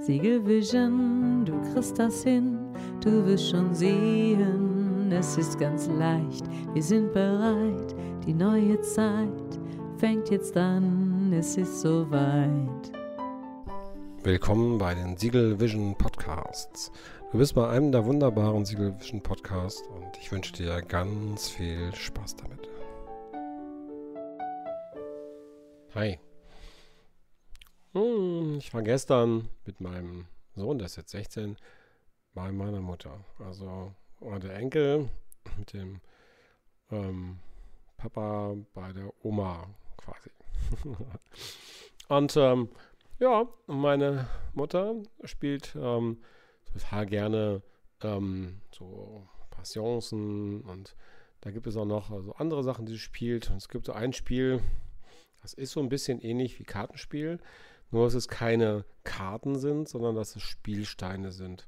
Siegelvision, du kriegst das hin, du wirst schon sehen, es ist ganz leicht, wir sind bereit, die neue Zeit fängt jetzt an, es ist soweit. Willkommen bei den Siegel Vision Podcasts. Du bist bei einem der wunderbaren Siegel Vision Podcasts und ich wünsche dir ganz viel Spaß damit. Hi. Ich war gestern mit meinem Sohn, der ist jetzt 16, bei meiner Mutter. Also war der Enkel mit dem ähm, Papa bei der Oma quasi. und ähm, ja, meine Mutter spielt ähm, total gerne ähm, so Passionsen und da gibt es auch noch also andere Sachen, die sie spielt. Und es gibt so ein Spiel, das ist so ein bisschen ähnlich wie Kartenspiel. Nur, dass es keine Karten sind, sondern dass es Spielsteine sind.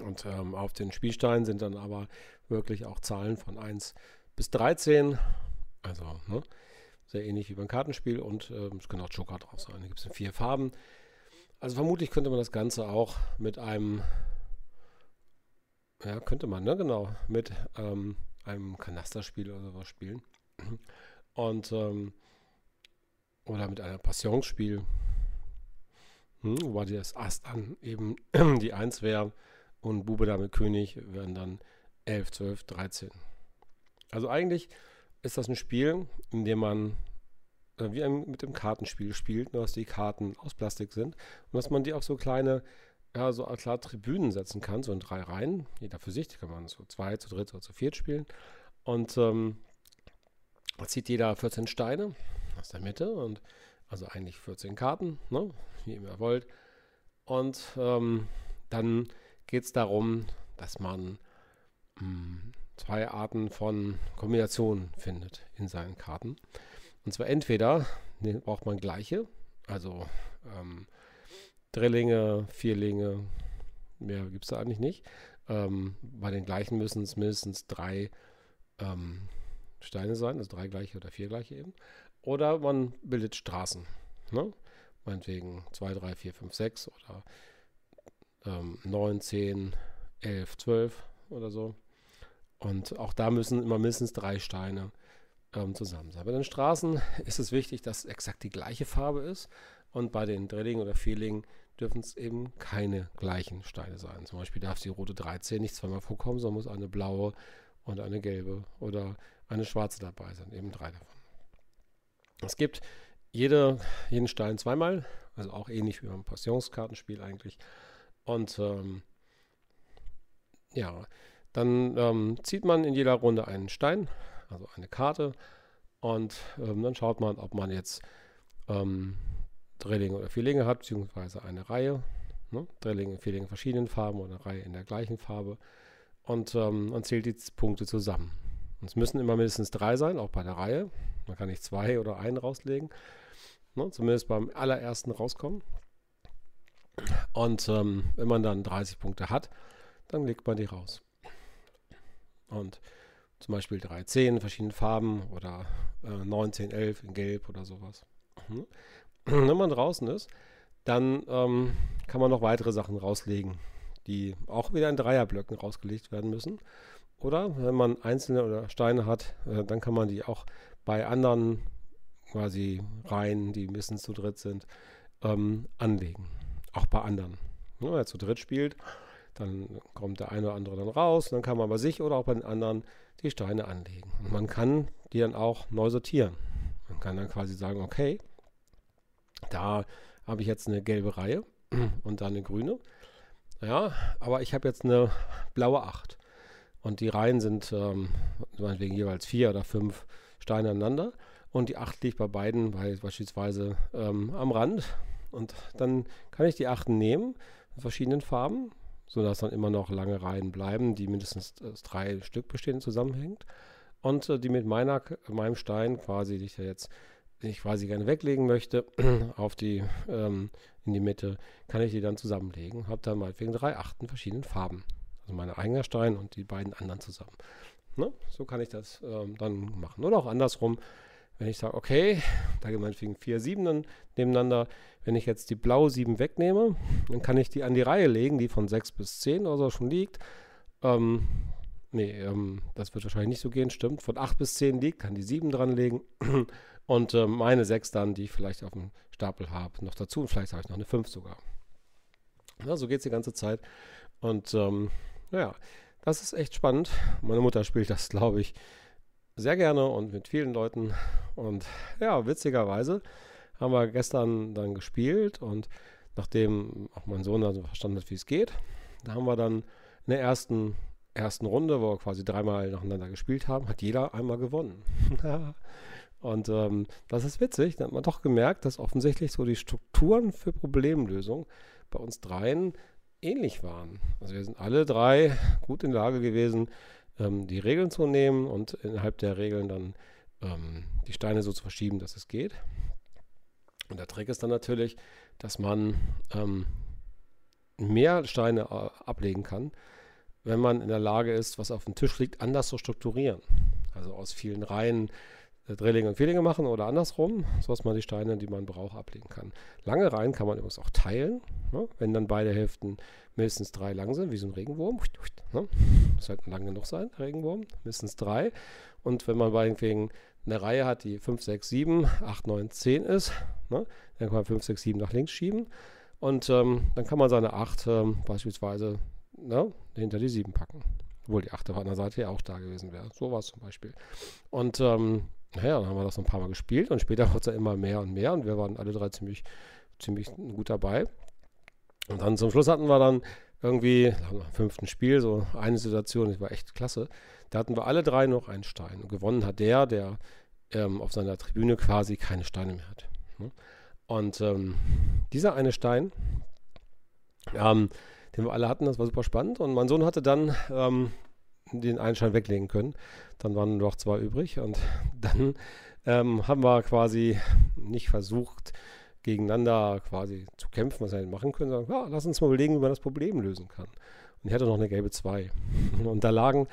Und ähm, auf den Spielsteinen sind dann aber wirklich auch Zahlen von 1 bis 13. Also ne, sehr ähnlich wie beim Kartenspiel. Und ähm, es können auch Joker drauf sein. Da gibt es vier Farben. Also vermutlich könnte man das Ganze auch mit einem, ja, könnte man, ne, genau, mit ähm, einem Kanasterspiel oder sowas spielen. Und ähm, oder mit einem Passionsspiel. Hm, wobei das Ass dann eben die 1 wäre und Bube damit König wären dann 11, 12, 13. Also eigentlich ist das ein Spiel, in dem man äh, wie mit dem Kartenspiel spielt, nur dass die Karten aus Plastik sind und dass man die auf so kleine, ja, so klar Tribünen setzen kann, so in drei Reihen, jeder für sich, die kann man so zwei, zu dritt oder zu viert spielen. Und ähm, zieht jeder 14 Steine aus der Mitte und also eigentlich 14 Karten, ne, wie ihr immer wollt. Und ähm, dann geht es darum, dass man mh, hm, zwei Arten von Kombinationen findet in seinen Karten. Und zwar entweder ne, braucht man gleiche, also ähm, Drillinge, Vierlinge, mehr gibt es da eigentlich nicht. Ähm, bei den gleichen müssen es mindestens drei ähm, Steine sein, also drei gleiche oder vier gleiche eben. Oder man bildet Straßen. Ne? Meinetwegen 2, 3, 4, 5, 6 oder ähm, 9, 10, 11, 12 oder so. Und auch da müssen immer mindestens drei Steine ähm, zusammen sein. Bei den Straßen ist es wichtig, dass exakt die gleiche Farbe ist. Und bei den Drillingen oder Vierlingen dürfen es eben keine gleichen Steine sein. Zum Beispiel darf die rote 13 nicht zweimal vorkommen, sondern muss eine blaue und eine gelbe oder eine schwarze dabei sein. Eben drei davon. Es gibt jede, jeden Stein zweimal, also auch ähnlich wie beim Passionskartenspiel eigentlich. Und ähm, ja, dann ähm, zieht man in jeder Runde einen Stein, also eine Karte. Und ähm, dann schaut man, ob man jetzt ähm, Drillinge oder Vierlinge hat, beziehungsweise eine Reihe. Ne? Drillinge, Vierlinge in verschiedenen Farben oder eine Reihe in der gleichen Farbe. Und ähm, man zählt die Punkte zusammen. Und es müssen immer mindestens drei sein, auch bei der Reihe. Man kann nicht zwei oder einen rauslegen. Ne, zumindest beim allerersten rauskommen. Und ähm, wenn man dann 30 Punkte hat, dann legt man die raus. Und zum Beispiel 3, 10 in verschiedenen Farben oder äh, 9, 10, 11 in Gelb oder sowas. Mhm. Wenn man draußen ist, dann ähm, kann man noch weitere Sachen rauslegen, die auch wieder in Dreierblöcken rausgelegt werden müssen. Oder wenn man einzelne oder Steine hat, äh, dann kann man die auch bei anderen quasi Reihen, die mindestens zu dritt sind, ähm, anlegen. Auch bei anderen. Ja, wer zu dritt spielt, dann kommt der eine oder andere dann raus, dann kann man bei sich oder auch bei den anderen die Steine anlegen. Und man kann die dann auch neu sortieren. Man kann dann quasi sagen, okay, da habe ich jetzt eine gelbe Reihe und dann eine grüne. Ja, aber ich habe jetzt eine blaue 8. Und die Reihen sind ähm, meinetwegen jeweils vier oder fünf Steine aneinander und die 8 liegt bei beiden beispielsweise ähm, am Rand. Und dann kann ich die Achten nehmen in verschiedenen Farben, sodass dann immer noch lange Reihen bleiben, die mindestens aus drei Stück bestehen, zusammenhängt. Und äh, die mit meiner, meinem Stein quasi, die ich ja jetzt ich quasi gerne weglegen möchte, auf die, ähm, in die Mitte, kann ich die dann zusammenlegen. Habe dann meinetwegen drei Achten verschiedenen Farben. Also mein eigener Stein und die beiden anderen zusammen. Ne? So kann ich das ähm, dann machen. Oder auch andersrum, wenn ich sage, okay, da gehen meinetwegen vier Siebenen nebeneinander, wenn ich jetzt die blaue 7 wegnehme, dann kann ich die an die Reihe legen, die von 6 bis 10 oder so schon liegt. Ähm, nee, ähm, das wird wahrscheinlich nicht so gehen, stimmt. Von 8 bis 10 liegt, kann die 7 dranlegen und äh, meine 6 dann, die ich vielleicht auf dem Stapel habe, noch dazu und vielleicht habe ich noch eine 5 sogar. Ja, so geht es die ganze Zeit. Und ähm, naja, das ist echt spannend. Meine Mutter spielt das, glaube ich, sehr gerne und mit vielen Leuten. Und ja, witzigerweise haben wir gestern dann gespielt und nachdem auch mein Sohn dann verstanden hat, wie es geht, da haben wir dann in der ersten, ersten Runde, wo wir quasi dreimal nacheinander gespielt haben, hat jeder einmal gewonnen. und ähm, das ist witzig, da hat man doch gemerkt, dass offensichtlich so die Strukturen für Problemlösung bei uns dreien ähnlich waren. Also wir sind alle drei gut in der Lage gewesen, ähm, die Regeln zu nehmen und innerhalb der Regeln dann ähm, die Steine so zu verschieben, dass es geht. Und der Trick ist dann natürlich, dass man ähm, mehr Steine äh, ablegen kann, wenn man in der Lage ist, was auf dem Tisch liegt, anders zu strukturieren. Also aus vielen Reihen Drillinge und Vierlinge machen oder andersrum, sodass man die Steine, die man braucht, ablegen kann. Lange Reihen kann man übrigens auch teilen, ne? wenn dann beide Hälften mindestens drei lang sind, wie so ein Regenwurm. Ne? Muss lang genug sein, Regenwurm, mindestens drei. Und wenn man meinetwegen eine Reihe hat, die 5, 6, 7, 8, 9, 10 ist, ne? dann kann man 5, 6, 7 nach links schieben. Und ähm, dann kann man seine 8 ähm, beispielsweise ne, hinter die 7 packen. Obwohl die 8 auf einer Seite ja auch da gewesen wäre. So war es zum Beispiel. Und ähm, naja, dann haben wir das noch ein paar Mal gespielt und später wurde es ja immer mehr und mehr und wir waren alle drei ziemlich, ziemlich gut dabei. Und dann zum Schluss hatten wir dann irgendwie, nach dem fünften Spiel, so eine Situation, das war echt klasse. Da hatten wir alle drei noch einen Stein. Und gewonnen hat der, der ähm, auf seiner Tribüne quasi keine Steine mehr hat. Ne? Und ähm, dieser eine Stein, ähm, den wir alle hatten, das war super spannend. Und mein Sohn hatte dann ähm, den einen Stein weglegen können. Dann waren noch zwei übrig. Und dann ähm, haben wir quasi nicht versucht, gegeneinander quasi zu kämpfen, was wir halt machen können, sondern ja, lass uns mal überlegen, wie man das Problem lösen kann. Und ich hatte noch eine gelbe 2. Und da lagen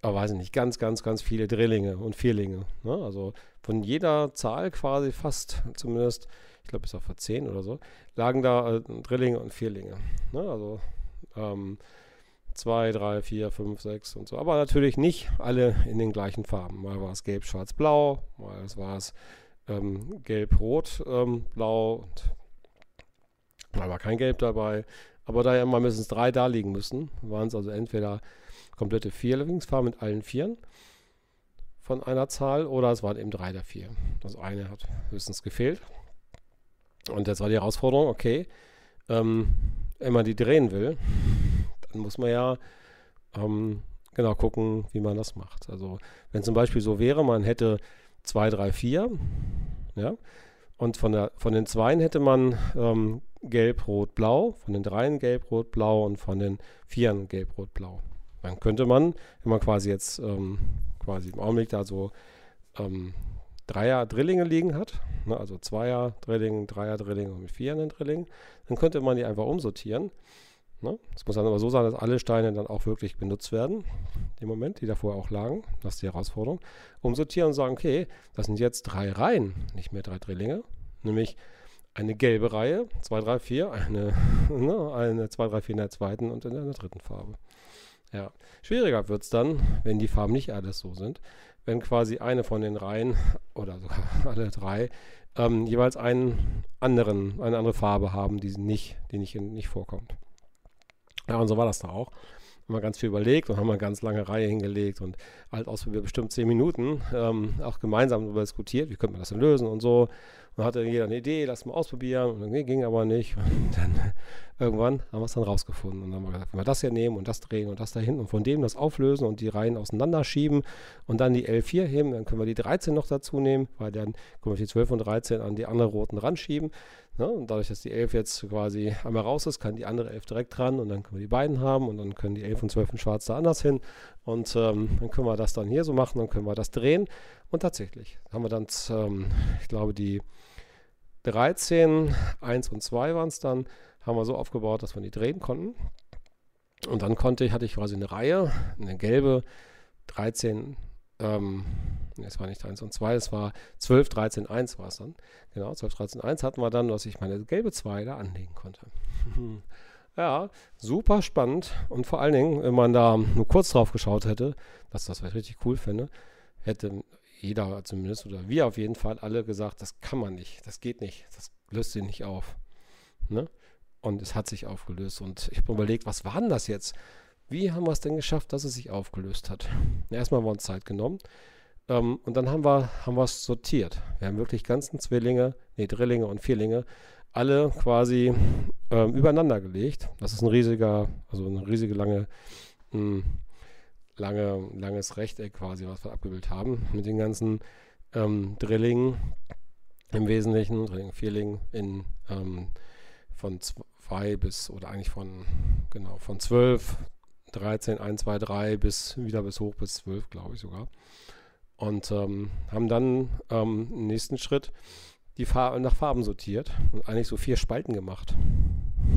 aber weiß ich nicht, ganz, ganz, ganz viele Drillinge und Vierlinge. Ne? Also von jeder Zahl quasi fast, zumindest, ich glaube bis auf 10 oder so, lagen da äh, Drillinge und Vierlinge. Ne? Also ähm, 2, 3, 4, 5, 6 und so. Aber natürlich nicht alle in den gleichen Farben. Mal war es gelb, schwarz, blau, mal war es ähm, gelb, rot, ähm, blau mal war kein Gelb dabei. Aber da ja immer mindestens drei da liegen müssen, waren es also entweder komplette Vierlingsfarben mit allen Vieren von einer Zahl oder es waren eben drei der vier. Das eine hat höchstens gefehlt. Und jetzt war die Herausforderung, okay, ähm, wenn man die drehen will, dann muss man ja ähm, genau gucken, wie man das macht. Also wenn zum Beispiel so wäre, man hätte 2, 3, 4, ja, und von, der, von den Zweien hätte man ähm, Gelb, Rot, Blau, von den Dreien Gelb, Rot, Blau und von den Vieren Gelb, Rot, Blau. Dann könnte man, wenn man quasi jetzt ähm, quasi im Augenblick da so ähm, Dreier Drillinge liegen hat, ne, also Zweier Drilling, Dreier Drilling und mit Vieren Drilling, dann könnte man die einfach umsortieren. Ne? Es muss dann aber so sein, dass alle Steine dann auch wirklich benutzt werden, im Moment, die davor auch lagen. Das ist die Herausforderung. Umsortieren und sagen, okay, das sind jetzt drei Reihen, nicht mehr drei Drillinge, nämlich eine gelbe Reihe, 2, 3, 4, eine, ne, eine 2, 3, 4 in der zweiten und in der dritten Farbe. Ja, schwieriger wird es dann, wenn die Farben nicht alles so sind. Wenn quasi eine von den Reihen oder sogar alle drei ähm, jeweils einen anderen, eine andere Farbe haben, die nicht, die nicht, nicht vorkommt. Ja, und so war das da auch. Haben wir ganz viel überlegt und haben eine ganz lange Reihe hingelegt und halt ausprobiert, bestimmt zehn Minuten, ähm, auch gemeinsam darüber diskutiert, wie könnte man das denn lösen und so. Und hatte jeder eine Idee, lass mal ausprobieren. Und dann ging aber nicht. Und dann irgendwann haben wir es dann rausgefunden. Und dann haben wir gesagt, wenn wir das hier nehmen und das drehen und das da hinten und von dem das auflösen und die Reihen auseinanderschieben und dann die L4 heben, dann können wir die 13 noch dazu nehmen, weil dann können wir die 12 und 13 an die anderen roten ranschieben. Ne? Und dadurch, dass die 11 jetzt quasi einmal raus ist, kann die andere 11 direkt dran und dann können wir die beiden haben und dann können die 11 und 12 und schwarz da anders hin. Und ähm, dann können wir das dann hier so machen, dann können wir das drehen. Und tatsächlich haben wir dann, ähm, ich glaube, die 13, 1 und 2 waren es dann, haben wir so aufgebaut, dass wir die drehen konnten. Und dann konnte ich, hatte ich quasi eine Reihe, eine gelbe 13 ähm, es war nicht 1 und 2, es war 12, 13, 1 war es dann. Genau, 12, 13, 1 hatten wir dann, dass ich meine gelbe 2 da anlegen konnte. ja, super spannend. Und vor allen Dingen, wenn man da nur kurz drauf geschaut hätte, dass das was richtig cool fände, hätte jeder zumindest oder wir auf jeden Fall alle gesagt, das kann man nicht, das geht nicht, das löst sich nicht auf. Ne? Und es hat sich aufgelöst. Und ich habe überlegt, was war denn das jetzt? Wie haben wir es denn geschafft, dass es sich aufgelöst hat? Erstmal haben wir uns Zeit genommen. Ähm, und dann haben wir, haben wir es sortiert. Wir haben wirklich ganzen Zwillinge, nee, Drillinge und Vierlinge, alle quasi ähm, übereinander gelegt. Das ist ein riesiger, also eine riesige lange, mh, hm, lange, langes Rechteck quasi, was wir abgebildet haben. Mit den ganzen ähm, Drillingen im Wesentlichen, Drilling, Vierling in ähm, von zwei bis, oder eigentlich von, genau, von zwölf 13, 1, 2, 3 bis wieder bis hoch bis 12, glaube ich sogar. Und ähm, haben dann ähm, im nächsten Schritt die Farbe nach Farben sortiert und eigentlich so vier Spalten gemacht.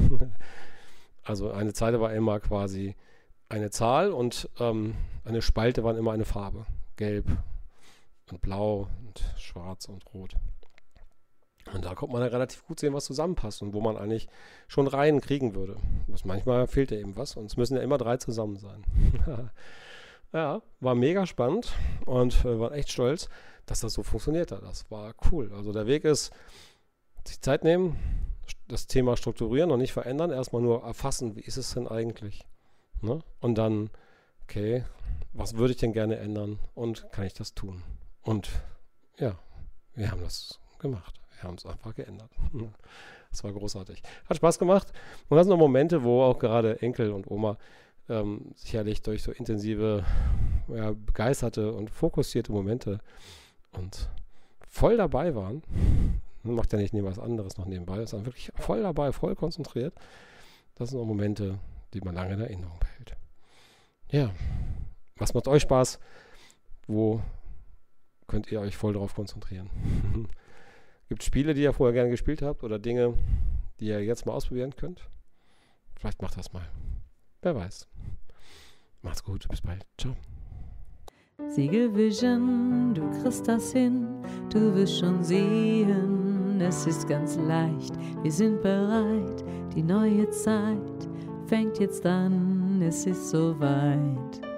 also eine Zeile war immer quasi eine Zahl und ähm, eine Spalte war immer eine Farbe. Gelb und blau und schwarz und rot. Und da kommt man ja relativ gut sehen, was zusammenpasst und wo man eigentlich schon Reihen kriegen würde. Das manchmal fehlt ja eben was und es müssen ja immer drei zusammen sein. ja, war mega spannend und wir waren echt stolz, dass das so funktioniert hat. Das war cool. Also der Weg ist, sich Zeit nehmen, das Thema strukturieren und nicht verändern, erstmal nur erfassen, wie ist es denn eigentlich? Ne? Und dann, okay, was würde ich denn gerne ändern und kann ich das tun? Und ja, wir haben das gemacht. Wir haben es einfach geändert. Das war großartig. Hat Spaß gemacht. Und das sind noch Momente, wo auch gerade Enkel und Oma ähm, sicherlich durch so intensive, ja, begeisterte und fokussierte Momente und voll dabei waren. Man macht ja nicht neben was anderes noch nebenbei, sondern wirklich voll dabei, voll konzentriert. Das sind auch Momente, die man lange in Erinnerung behält. Ja, was macht euch Spaß? Wo könnt ihr euch voll darauf konzentrieren? Gibt es Spiele, die ihr vorher gerne gespielt habt oder Dinge, die ihr jetzt mal ausprobieren könnt? Vielleicht macht das mal. Wer weiß. Macht's gut, bis bald. Ciao. Siegel Vision, du kriegst das hin, du wirst schon sehen, es ist ganz leicht, wir sind bereit, die neue Zeit fängt jetzt an, es ist soweit.